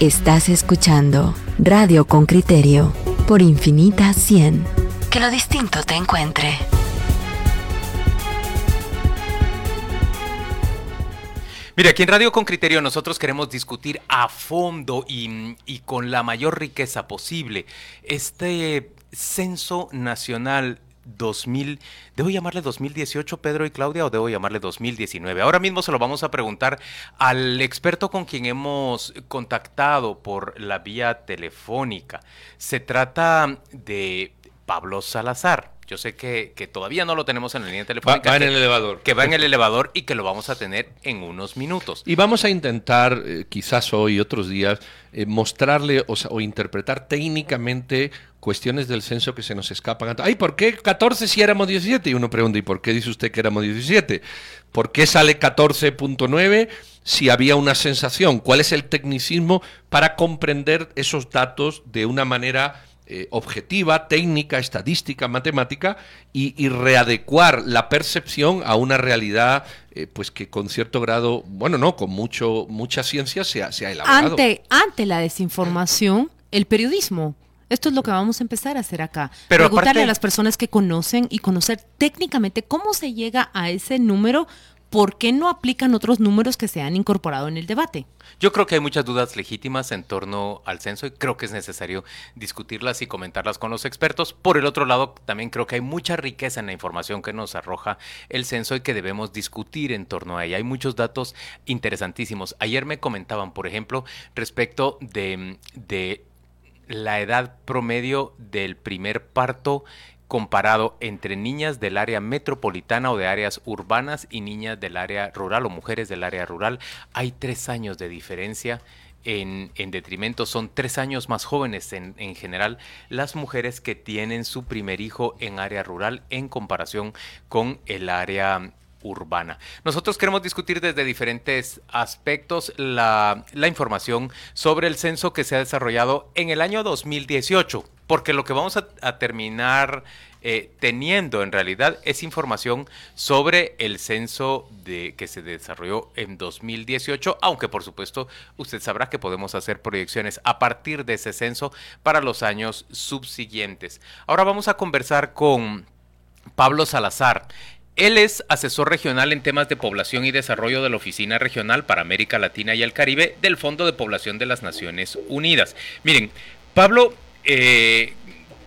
Estás escuchando Radio con Criterio por Infinita 100. Que lo distinto te encuentre. Mira, aquí en Radio con Criterio nosotros queremos discutir a fondo y, y, con la mayor riqueza posible este censo nacional 2000, ¿debo llamarle 2018 Pedro y Claudia o debo llamarle 2019? Ahora mismo se lo vamos a preguntar al experto con quien hemos contactado por la vía telefónica. Se trata de Pablo Salazar. Yo sé que, todavía no lo tenemos en la línea telefónica. Va, en el elevador. Que va en el elevador y que lo vamos a tener en unos minutos. Y vamos a intentar, eh, quizás hoy, otros días, eh, mostrarle o, interpretar técnicamente cuestiones del censo que se nos escapan. Ay, ¿por qué 14 si éramos 17? Y uno pregunta, ¿y por qué dice usted que éramos 17? ¿Por qué sale 14.9 si había una sensación? ¿Cuál es el tecnicismo para comprender esos datos de una manera eh, objetiva, técnica, estadística, matemática y, readecuar la percepción a una realidad eh, pues que con cierto grado, bueno, no, con mucho mucha ciencia se ha, se ha elaborado. Ante, ante la desinformación, el periodismo. Esto es lo que vamos a empezar a hacer acá. Preguntarle a las personas que conocen y conocer técnicamente cómo se llega a ese número ¿por qué no aplican otros números que se han incorporado en el debate? Yo creo que hay muchas dudas legítimas en torno al censo y creo que es necesario discutirlas y comentarlas con los expertos. Por el otro lado, también creo que hay mucha riqueza en la información que nos arroja el censo y que debemos discutir en torno a ella. Hay muchos datos interesantísimos. Ayer me comentaban, por ejemplo, respecto de, de la edad promedio del primer parto comparado entre niñas del área metropolitana o de áreas urbanas y niñas del área rural o mujeres del área rural. Hay tres años de diferencia. En, detrimento, son tres años más jóvenes en, en, general las mujeres que tienen su primer hijo en área rural en comparación con el área urbana. Nosotros queremos discutir desde diferentes aspectos la, la información sobre el censo que se ha desarrollado en el año 2018 porque lo que vamos a, terminar eh, teniendo en realidad es información sobre el censo que se desarrolló en 2018, aunque por supuesto usted sabrá que podemos hacer proyecciones a partir de ese censo para los años subsiguientes. Ahora vamos a conversar con Pablo Salazar. Él es asesor regional en temas de población y desarrollo de la Oficina Regional para América Latina y el Caribe del Fondo de Población de las Naciones Unidas. Miren, Pablo eh,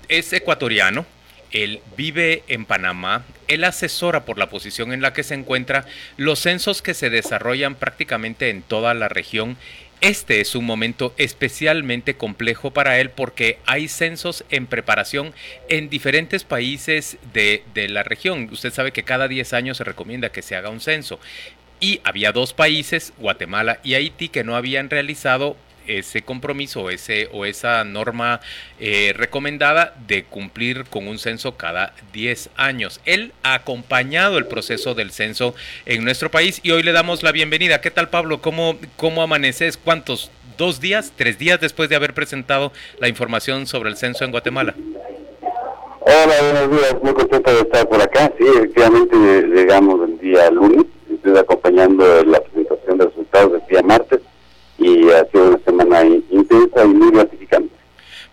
es ecuatoriano, él vive en Panamá, él asesora por la posición en la que se encuentra los censos que se desarrollan prácticamente en toda la región. Este es un momento especialmente complejo para él porque hay censos en preparación en diferentes países de, de la región. Usted sabe que cada 10 años se recomienda que se haga un censo. Y había dos países, Guatemala y Haití, que no habían realizado ese compromiso ese, o esa norma eh, recomendada de cumplir con un censo cada 10 años. Él ha acompañado el proceso del censo en nuestro país y hoy le damos la bienvenida. ¿Qué tal Pablo? ¿Cómo, cómo amaneces? ¿Cuántos? ¿Dos días? ¿Tres días después de haber presentado la información sobre el censo en Guatemala? Hola, buenos días. Muy contento de estar por acá. Sí, efectivamente llegamos el día lunes. Estoy acompañando la y ha sido una semana intensa y muy gratificante.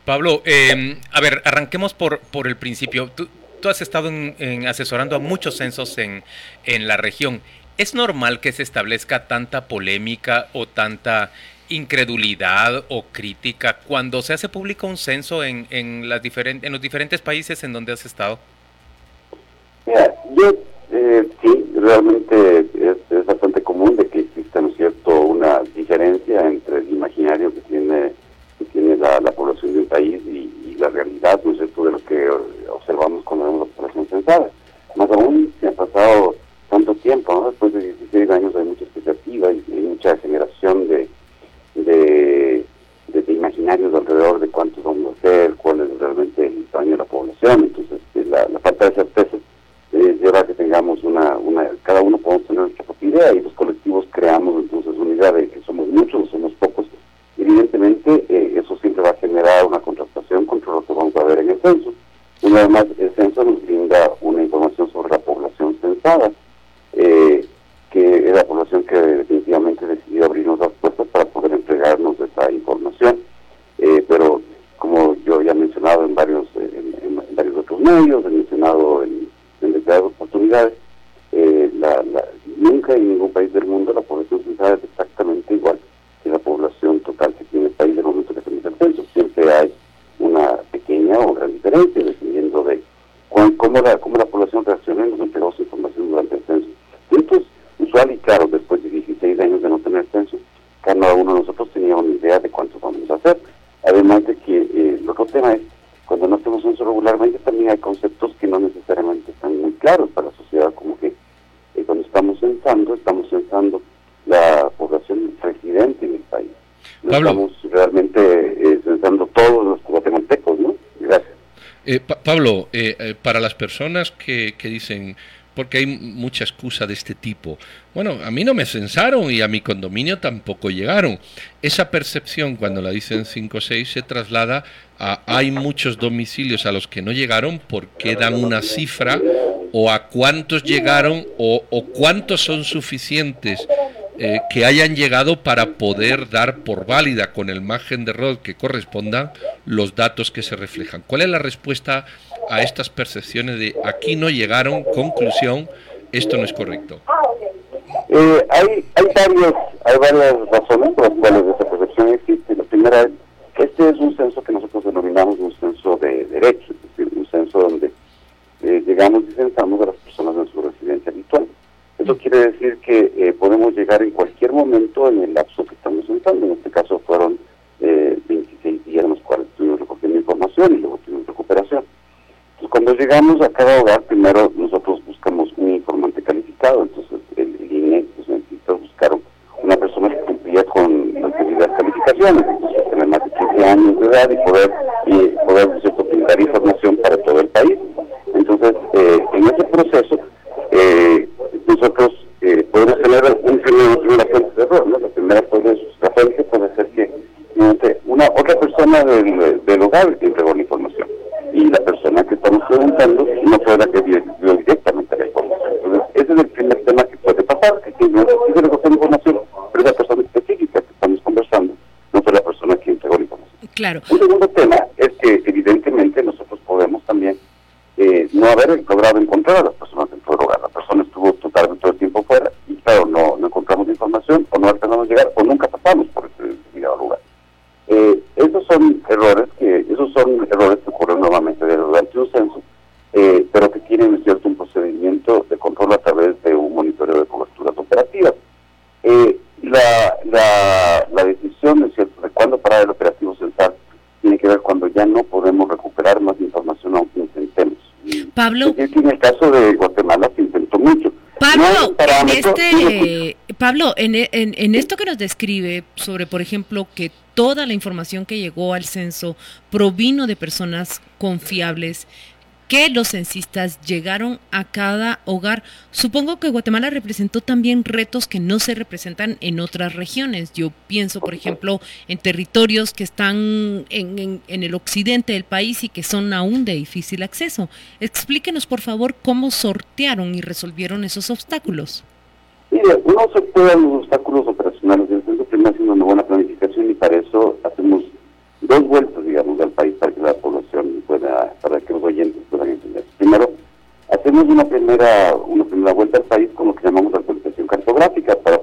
Pablo, eh, a ver, arranquemos por, por el principio. Tú, tú has estado en, asesorando a muchos censos en, en la región. ¿Es normal que se establezca tanta polémica o tanta incredulidad o crítica cuando se hace público un censo en, en, las diferentes en los diferentes países en donde has estado? Mira, yo eh, sí, realmente diferencia entre el imaginario que tiene que tiene la, población de un país y, la realidad, ¿no es cierto?, de lo que observamos cuando vemos la población censada. Más aún, se ha pasado tanto tiempo, ¿no? Después de 16 años hay mucha expectativa y, mucha generación de, de, imaginarios alrededor de cuántos vamos a ser, cuál es realmente el tamaño de la población. Entonces, la falta de certeza eh, lleva a que tengamos una, una, cada uno podemos tener nuestra propia idea y los colectivos creamos entonces una idea de que somos muchos o somos pocos. Evidentemente eh, eso siempre va a generar una contrastación contra lo que vamos a ver en el censo. Una vez más, el censo nos brinda una información sobre la población censada, censando, estamos censando la población residente en el país. No estamos realmente eh, censando todos los guatemaltecos, ¿no? Gracias. Pablo, para las personas que, que dicen porque hay mucha excusa de este tipo. Bueno, a mí no me censaron y a mi condominio tampoco llegaron. Esa percepción, cuando la dicen 5 o 6, se traslada a hay muchos domicilios a los que no llegaron porque dan una cifra o a cuántos llegaron o, o cuántos son suficientes eh, que hayan llegado para poder dar por válida con el margen de error que correspondan los datos que se reflejan. ¿Cuál es la respuesta a estas percepciones de aquí no llegaron, conclusión, esto no es correcto? Eh, hay, hay, varios, hay varias razones por las cuales esa percepción existe. La primera es, este es un del, del hogar entregó la información y la persona que estamos preguntando no fue la que vio, directamente la información. Entonces, ese es el primer tema que puede pasar, que si no se recoger información, pero la persona específica que estamos conversando no fue la persona que entregó la información. Claro. Un segundo Pablo. En el caso de Guatemala se intentó mucho. Pablo, en este, Pablo, en, en, en, esto que nos describe sobre, por ejemplo, que toda la información que llegó al censo provino de personas confiables, que los censistas llegaron a cada hogar. Supongo que Guatemala representó también retos que no se representan en otras regiones. Yo pienso, por ejemplo, en territorios que están en, el occidente del país y que son aún de difícil acceso. Explíquenos, por favor, cómo sortearon y resolvieron esos obstáculos. Mire, uno sortea los obstáculos operacionales. Desde primero haciendo una buena planificación y para eso hacemos dos vueltas, digamos, al país para que la población pueda, para que los. Primero, hacemos una primera, una primera vuelta al país con lo que llamamos actualización cartográfica para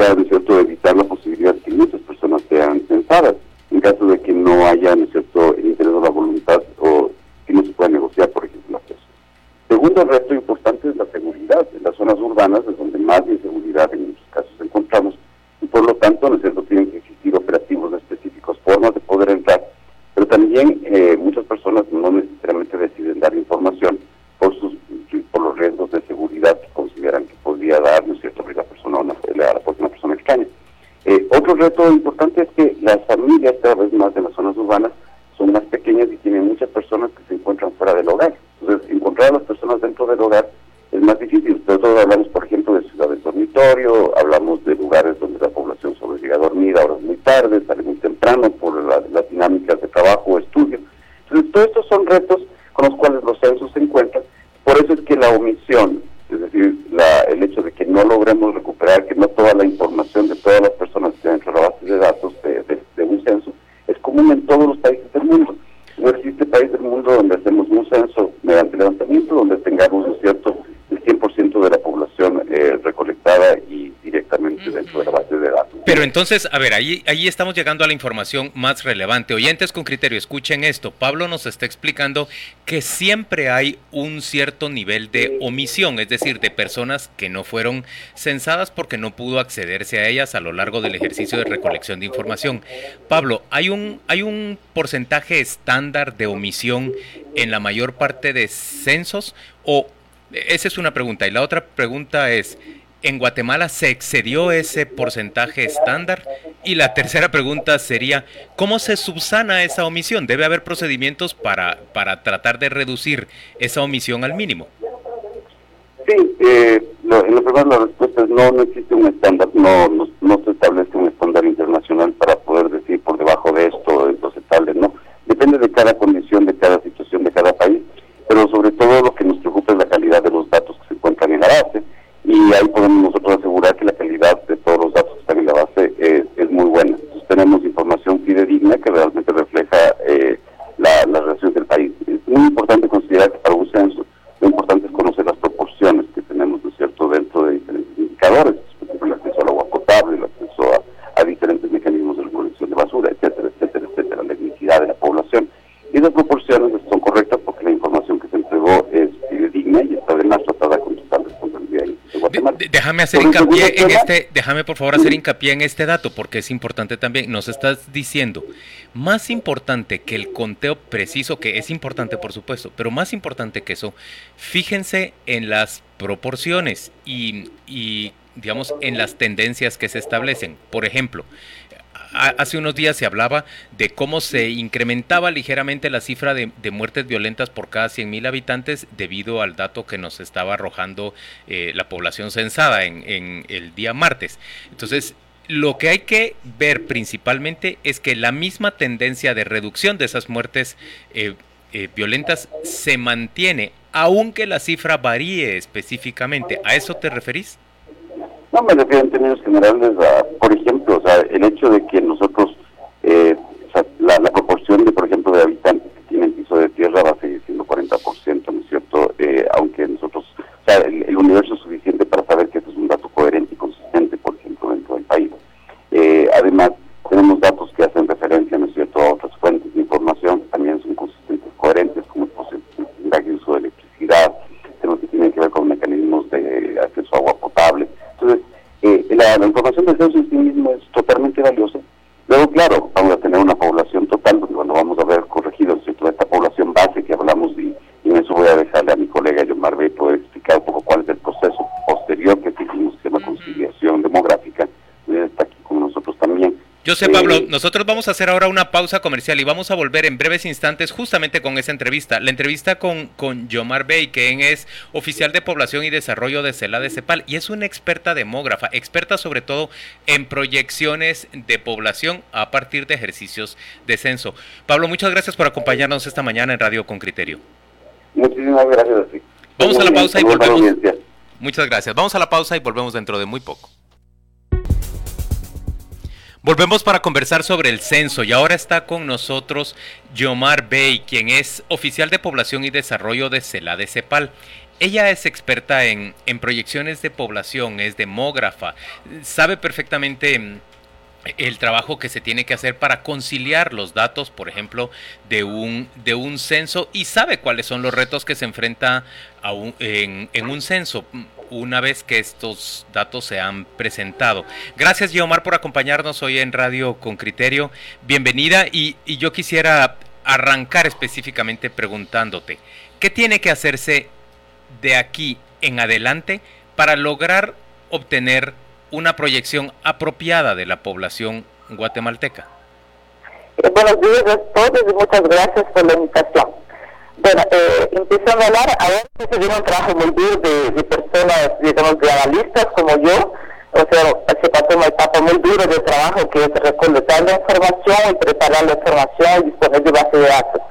Eso podría, ¿no es cierto?, evitar la posibilidad de que muchas personas sean censadas en caso de que no haya, ¿no es cierto?, el interés o la voluntad o que no se pueda negociar, por ejemplo, el acceso. Segundo reto importante es la seguridad. En las zonas urbanas es donde más inseguridad en muchos casos se cada vez más de las zonas urbanas son más pequeñas y tienen muchas personas que se encuentran fuera del hogar. Entonces, encontrar a las personas dentro del hogar es más difícil. Nosotros hablamos, por ejemplo, de ciudades dormitorio, hablamos de lugares donde la población solo llega a dormir horas muy tarde, sale muy temprano por las dinámicas de trabajo entonces, a ver, ahí, ahí estamos llegando a la información más relevante. Oyentes con criterio, escuchen esto. Pablo nos está explicando que siempre hay un cierto nivel de omisión, es decir, de personas que no fueron censadas porque no pudo accederse a ellas a lo largo del ejercicio de recolección de información. Pablo, ¿hay un, hay un porcentaje estándar de omisión en la mayor parte de censos o esa es una pregunta. Y la otra pregunta es, ¿en Guatemala se excedió ese porcentaje estándar? Y la tercera pregunta sería, ¿cómo se subsana esa omisión? ¿Debe haber procedimientos para, para tratar de reducir esa omisión al mínimo? Sí, eh, en lo primero la respuesta es no, no existe un estándar, no, no, no, se establece un estándar internacional para poder decir por debajo de esto, entonces tal, no. Depende de cada condición, y ahí podemos Déjame hacer hincapié en este, déjame por favor hacer hincapié en este dato porque es importante también. Nos estás diciendo, más importante que el conteo preciso, que es importante por supuesto, pero más importante que eso, fíjense en las proporciones y, y digamos en las tendencias que se establecen. Por ejemplo, hace unos días se hablaba de cómo se incrementaba ligeramente la cifra de, muertes violentas por cada 100.000 habitantes debido al dato que nos estaba arrojando eh, la población censada en, el día martes. Entonces, lo que hay que ver principalmente es que la misma tendencia de reducción de esas muertes eh, eh, violentas se mantiene, aunque la cifra varíe específicamente. ¿A eso te referís? No, me refiero en términos generales a, por el hecho de que nosotros, eh, la, proporción de, por ejemplo, de habitantes que tienen piso de tierra va a seguir siendo 40%, ¿no es cierto? Eh, aunque nosotros, o sea, el, universo es suficiente para saber que esto es un dato coherente y consistente, por ejemplo, dentro del país. Eh, además, mismo es totalmente valiosa. Luego, claro, yo sé, Pablo, nosotros vamos a hacer ahora una pausa comercial y vamos a volver en breves instantes justamente con esa entrevista. La entrevista con, con Yomar Bey, quien es oficial de población y desarrollo de CELA de CEPAL y es una experta demógrafa, experta sobre todo en proyecciones de población a partir de ejercicios de censo. Pablo, muchas gracias por acompañarnos esta mañana en Radio con Criterio. Muchísimas gracias a ti. Vamos a la pausa y volvemos. Muchas gracias. Vamos a la pausa y volvemos dentro de muy poco. Volvemos para conversar sobre el censo y ahora está con nosotros Yomar Bey, quien es oficial de población y desarrollo de CELA de CEPAL. Ella es experta en, en proyecciones de población, es demógrafa, sabe perfectamente mm, el trabajo que se tiene que hacer para conciliar los datos, por ejemplo, de un, de un censo y sabe cuáles son los retos que se enfrenta a en, en un censo una vez que estos datos se han presentado. Gracias, Guiomar, por acompañarnos hoy en Radio con Criterio. Bienvenida y, yo quisiera arrancar específicamente preguntándote, ¿qué tiene que hacerse de aquí en adelante para lograr obtener una proyección apropiada de la población guatemalteca? Eh, buenos días a todos y muchas gracias por la invitación. Bueno, eh, empezando a hablar, ahora se viene un trabajo muy duro de, personas, digamos, de analistas como yo, o sea, se pasó una etapa muy dura de trabajo que es recolectar la información y preparar la información y disponer de base de datos.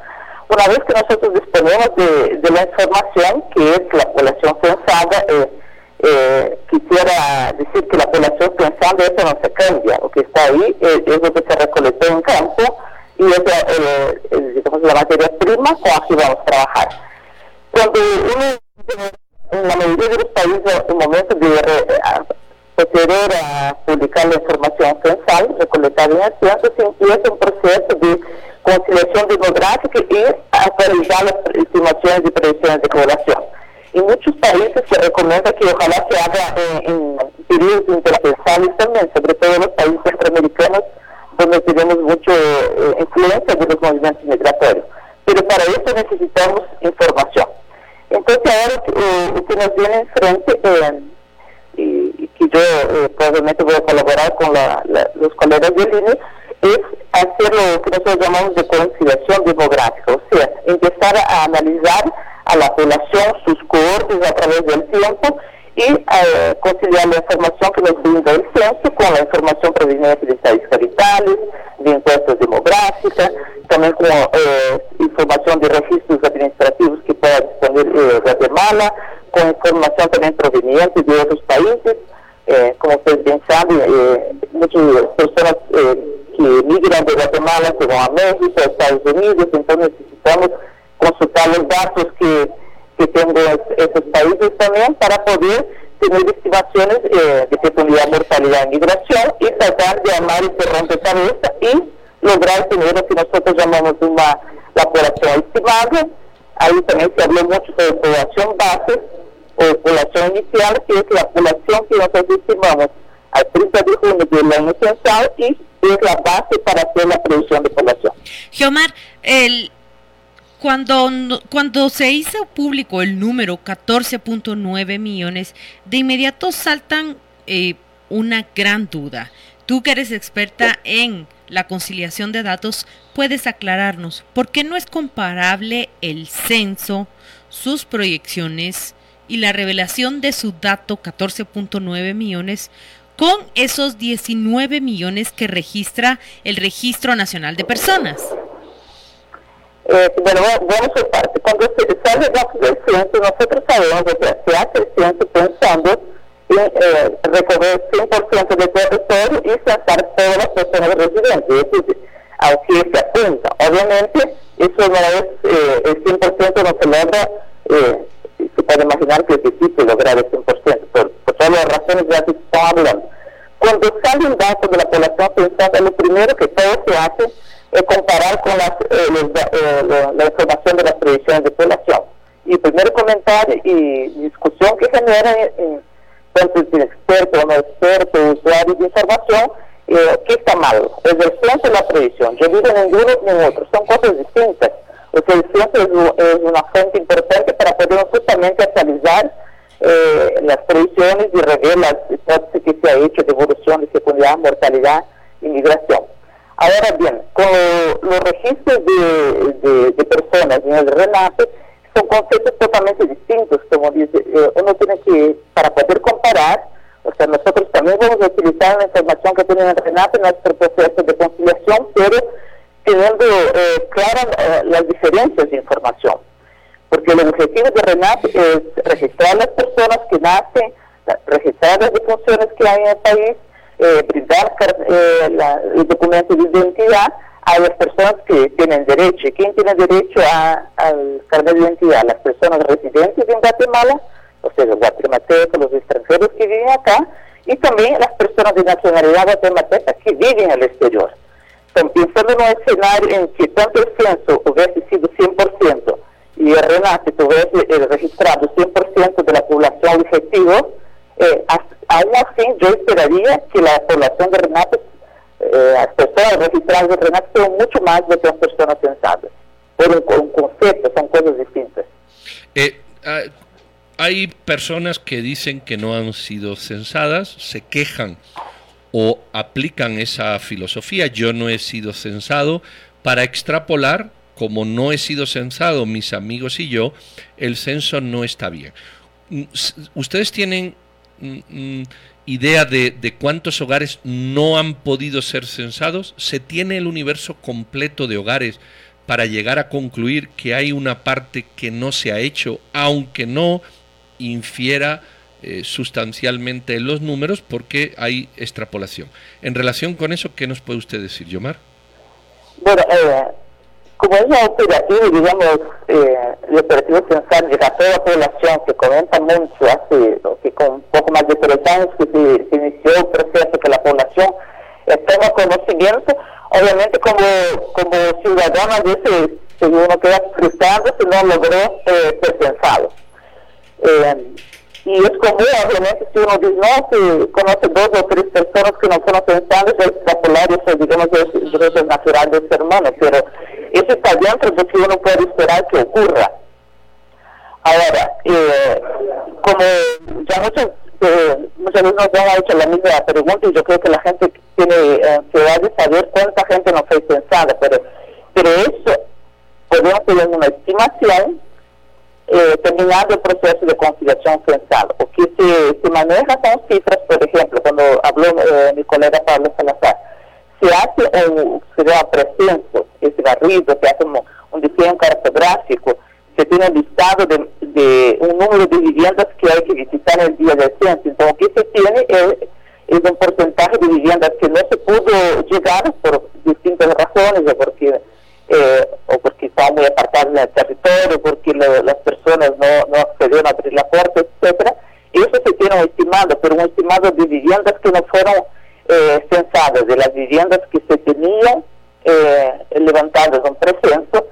Una vez que nosotros disponemos de, la información, que es la población censada, eh, eh, quisiera decir que la población pensando eso no se cambia, lo que está ahí es, lo que se recolectó en campo y es la materia prima con la que vamos a trabajar. Cuando uno, en la mayoría de los países, en momento de proceder a publicar la información censal recolectada en censo, se empieza un proceso de conciliación demográfica y actualizar las estimaciones y predicciones de población. En muchos países se recomienda que ojalá se haga en, periodos intercensales también, sobre todo en los países centroamericanos, donde tenemos mucha eh, de los movimientos migratorios. Pero para eso necesitamos información. Entonces ahora eh, lo que nos viene enfrente, eh, y, que yo probablemente voy a colaborar con los colegas del INE, es hacer lo que nosotros llamamos de conciliación demográfica, o sea, empezar a analizar a la población, sus cohortes a través del tiempo y eh, conciliar la información que nos brinda el censo con la información proveniente de estadísticas vitales, de encuestas demográficas, también con eh, información de registros administrativos que pueda disponer eh, Guatemala, con información también proveniente de otros países. como ustedes bien saben, muchas personas que migran de Guatemala se van a México, a Estados Unidos, entonces necesitamos consultar los datos que, que tengan esos países también para poder tener estimaciones eh, de fecundidad, mortalidad en migración y tratar de armar ese rompecabezas y lograr tener lo que nosotros llamamos una, la población estimada. Ahí también se habló mucho sobre población base o población inicial, que es la población que nosotros estimamos al 30 de junio del año censal y es la base para hacer la predicción de población. Geomar, el, cuando, cuando se hizo público el número 14.9 millones, de inmediato saltan eh, una gran duda. Tú que eres experta en la conciliación de datos, puedes aclararnos por qué no es comparable el censo, sus proyecciones y la revelación de su dato 14.9 millones con esos 19 millones que registra el Registro Nacional de Personas. Eh, bueno, vamos. Cuando censo, nosotros sabemos que el pensando en eh, recorrer 100% del territorio y censar todas las personas residentes, es decir, aunque se apunta. Obviamente, eso no es eh, el 100% no se logra, eh, se puede imaginar que es difícil lograr el 100%, por, por todas las razones de las que estamos hablando. Cuando sale un dato de la población pensada, lo primero que todo se hace es comparar con las, eh, eh, la, información de las predicciones de población. Y el primer comentario y discusión que genera eh, tanto el experto o no experto, usuarios de información, eh, ¿qué está mal? ¿Es el censo o la predicción? Yo digo ni uno ni otro, son cosas distintas. O el censo es, una fuente importante para poder justamente actualizar eh, las predicciones y rever las hipótesis que se ha hecho de evolución de fecundidad, mortalidad y migración. Ahora bien, con los registros de, personas en el RENAPE son conceptos totalmente distintos, como dice, eh, uno tiene que, para poder comparar, o sea, nosotros también vamos a utilizar la información que tiene el RENAPE en nuestro proceso de conciliación, pero teniendo eh, claras eh, las diferencias de información. Porque el objetivo de RENAP es registrar las personas que nacen, registrar las defunciones que hay en el país, eh, brindar eh, el documento de identidad a las personas que tienen derecho. ¿Quién tiene derecho al carnet de identidad? Las personas residentes en Guatemala, o sea, los guatemaltecos, los extranjeros que viven acá, y también las personas de nacionalidad guatemalteca que viven en el exterior. Entonces, pensando en un escenario en que tanto el censo hubiese sido 100% y el RENACE tuviese eh, registrado 100% de la población objetivo, eh, aún así yo esperaría que la población de RENAPE, eh, las personas registradas de RENAPE sean mucho más de que las personas censadas. Por un, concepto, son cosas distintas. Eh, ah, hay personas que dicen que no han sido censadas, se quejan o aplican esa filosofía. Yo no he sido censado, para extrapolar, como no he sido censado mis amigos y yo, el censo no está bien. Mm, ¿Ustedes tienen mm, mm, idea de, de, cuántos hogares no han podido ser censados? ¿Se tiene el universo completo de hogares para llegar a concluir que hay una parte que no se ha hecho, aunque no infiera eh, sustancialmente en los números porque hay extrapolación. En relación con eso, ¿qué nos puede usted decir, Yomar? Bueno, eh, como es la operativa, digamos, eh, el operativo censal de la toda la población que comenta mucho hace que con un poco más de tres años que se, inició el proceso que la población toma conocimiento, obviamente como, como ciudadano a veces uno queda frustrado si no logró eh, ser censado. Eh, y es común, obviamente, si uno dice, no, si conoce dos o tres personas que no fueron pensadas, es extrapolar eso, digamos, es derecho natural de ser humano, pero eso está dentro de que uno puede esperar que ocurra. Ahora, eh, como ya muchos, eh, muchas veces nos han hecho la misma pregunta y yo creo que la gente tiene eh, de saber cuánta gente no fue pensada, pero, pero eso podemos tener una estimación eh, terminado el proceso de conciliación censal. O que se, se maneja son cifras, por ejemplo, cuando habló eh, mi colega Pablo Salazar, se hace un, se da presenso, ese barrido, se hace un, un diseño cartográfico, se tiene un listado de, de, un número de viviendas que hay que visitar el día del censo. Entonces, lo que se tiene es, un porcentaje de viviendas que no se pudo llegar por distintas razones, o porque eh, o porque estaban muy apartados del territorio, porque las personas no, no accedieron a abrir la puerta, etcétera. Y eso se tiene un estimado, pero un estimado de viviendas que no fueron eh, censadas, de las viviendas que se tenían eh, levantadas en presenso,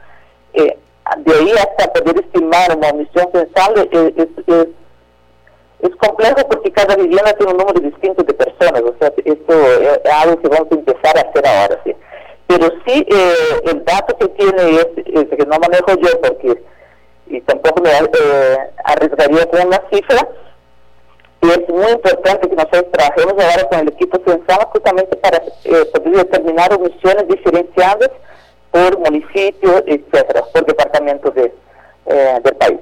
eh, de ahí hasta poder estimar una omisión censable es, es, es, complejo porque cada vivienda tiene un número distinto de personas, o sea, esto es algo que vamos a empezar a hacer ahora, ¿sí? Pero sí, eh, el dato que tiene es, que no manejo yo porque y tampoco me eh, arriesgaría con una cifra, y es muy importante que nosotros trabajemos ahora con el equipo censal justamente para eh, poder determinar omisiones diferenciadas por municipio, etcétera, por departamento de, eh, del país.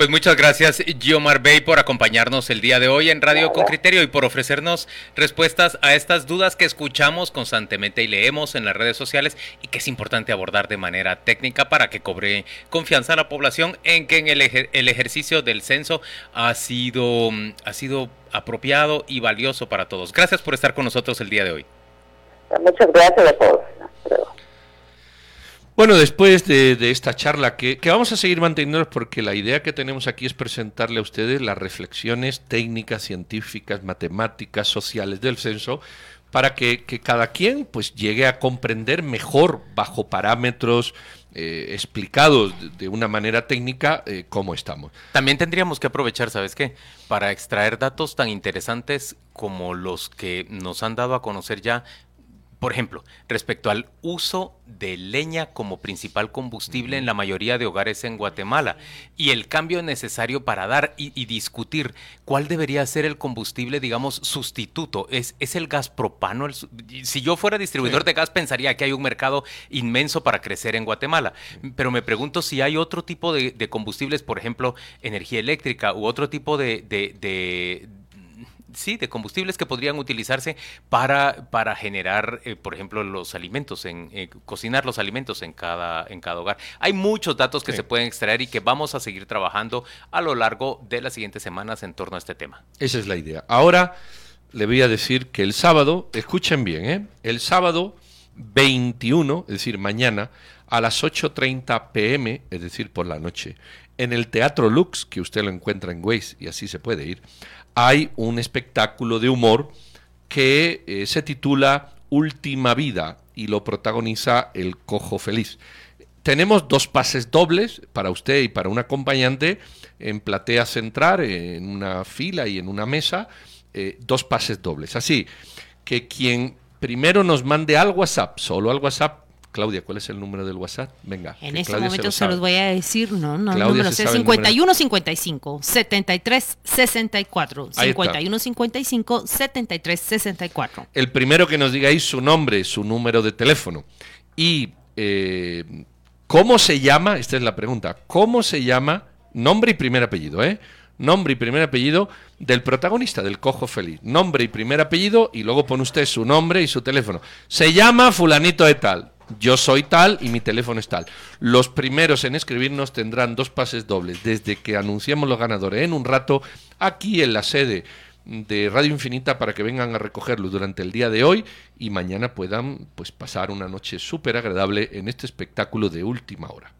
Pues muchas gracias, Giomar Bey, por acompañarnos el día de hoy en Radio con Criterio y por ofrecernos respuestas a estas dudas que escuchamos constantemente y leemos en las redes sociales y que es importante abordar de manera técnica para que cobre confianza a la población en que en el, el ejercicio del censo ha sido, ha sido apropiado y valioso para todos. Gracias por estar con nosotros el día de hoy. Muchas gracias a todos. Bueno, después de, esta charla que, vamos a seguir manteniendo porque la idea que tenemos aquí es presentarle a ustedes las reflexiones técnicas, científicas, matemáticas, sociales del censo, para que, cada quien pues llegue a comprender mejor, bajo parámetros eh, explicados de, una manera técnica, eh, cómo estamos. También tendríamos que aprovechar, ¿sabes qué? Para extraer datos tan interesantes como los que nos han dado a conocer ya por ejemplo, respecto al uso de leña como principal combustible en la mayoría de hogares en Guatemala y el cambio necesario para dar y, discutir cuál debería ser el combustible, digamos, sustituto. ¿Es, es el gas propano? si yo fuera distribuidor de gas, pensaría que hay un mercado inmenso para crecer en Guatemala. Pero me pregunto si hay otro tipo de, combustibles, por ejemplo, energía eléctrica u otro tipo de sí, de combustibles que podrían utilizarse para, para generar, eh, por ejemplo, los alimentos, en eh, cocinar los alimentos en cada, en cada hogar. Hay muchos datos que se pueden extraer y que vamos a seguir trabajando a lo largo de las siguientes semanas en torno a este tema. Esa es la idea. Ahora le voy a decir que el sábado, escuchen bien, ¿eh? el sábado 21, es decir, mañana, a las 8.30 pm, es decir, por la noche, en el Teatro Lux, que usted lo encuentra en Waze y así se puede ir, hay un espectáculo de humor que eh, se titula Última Vida y lo protagoniza El Cojo Feliz. Tenemos dos pases dobles para usted y para un acompañante en Platea Central, en una fila y en una mesa, eh, dos pases dobles. Así que quien primero nos mande al WhatsApp, solo al WhatsApp, Claudia, ¿cuál es el número del WhatsApp? Venga. En este momento se, los voy a decir, no, no, no número es 5155 73 64 5155 73 64. El primero que nos diga ahí su nombre, su número de teléfono y eh, ¿cómo se llama? Esta es la pregunta. ¿Cómo se llama? Nombre y primer apellido, ¿eh? Nombre y primer apellido del protagonista del Cojo Feliz. Nombre y primer apellido y luego pone usted su nombre y su teléfono. Se llama fulanito de tal. Yo soy tal y mi teléfono es tal. Los primeros en escribirnos tendrán dos pases dobles desde que anunciamos los ganadores en un rato aquí en la sede de Radio Infinita para que vengan a recogerlos durante el día de hoy y mañana puedan pues pasar una noche súper agradable en este espectáculo de última hora.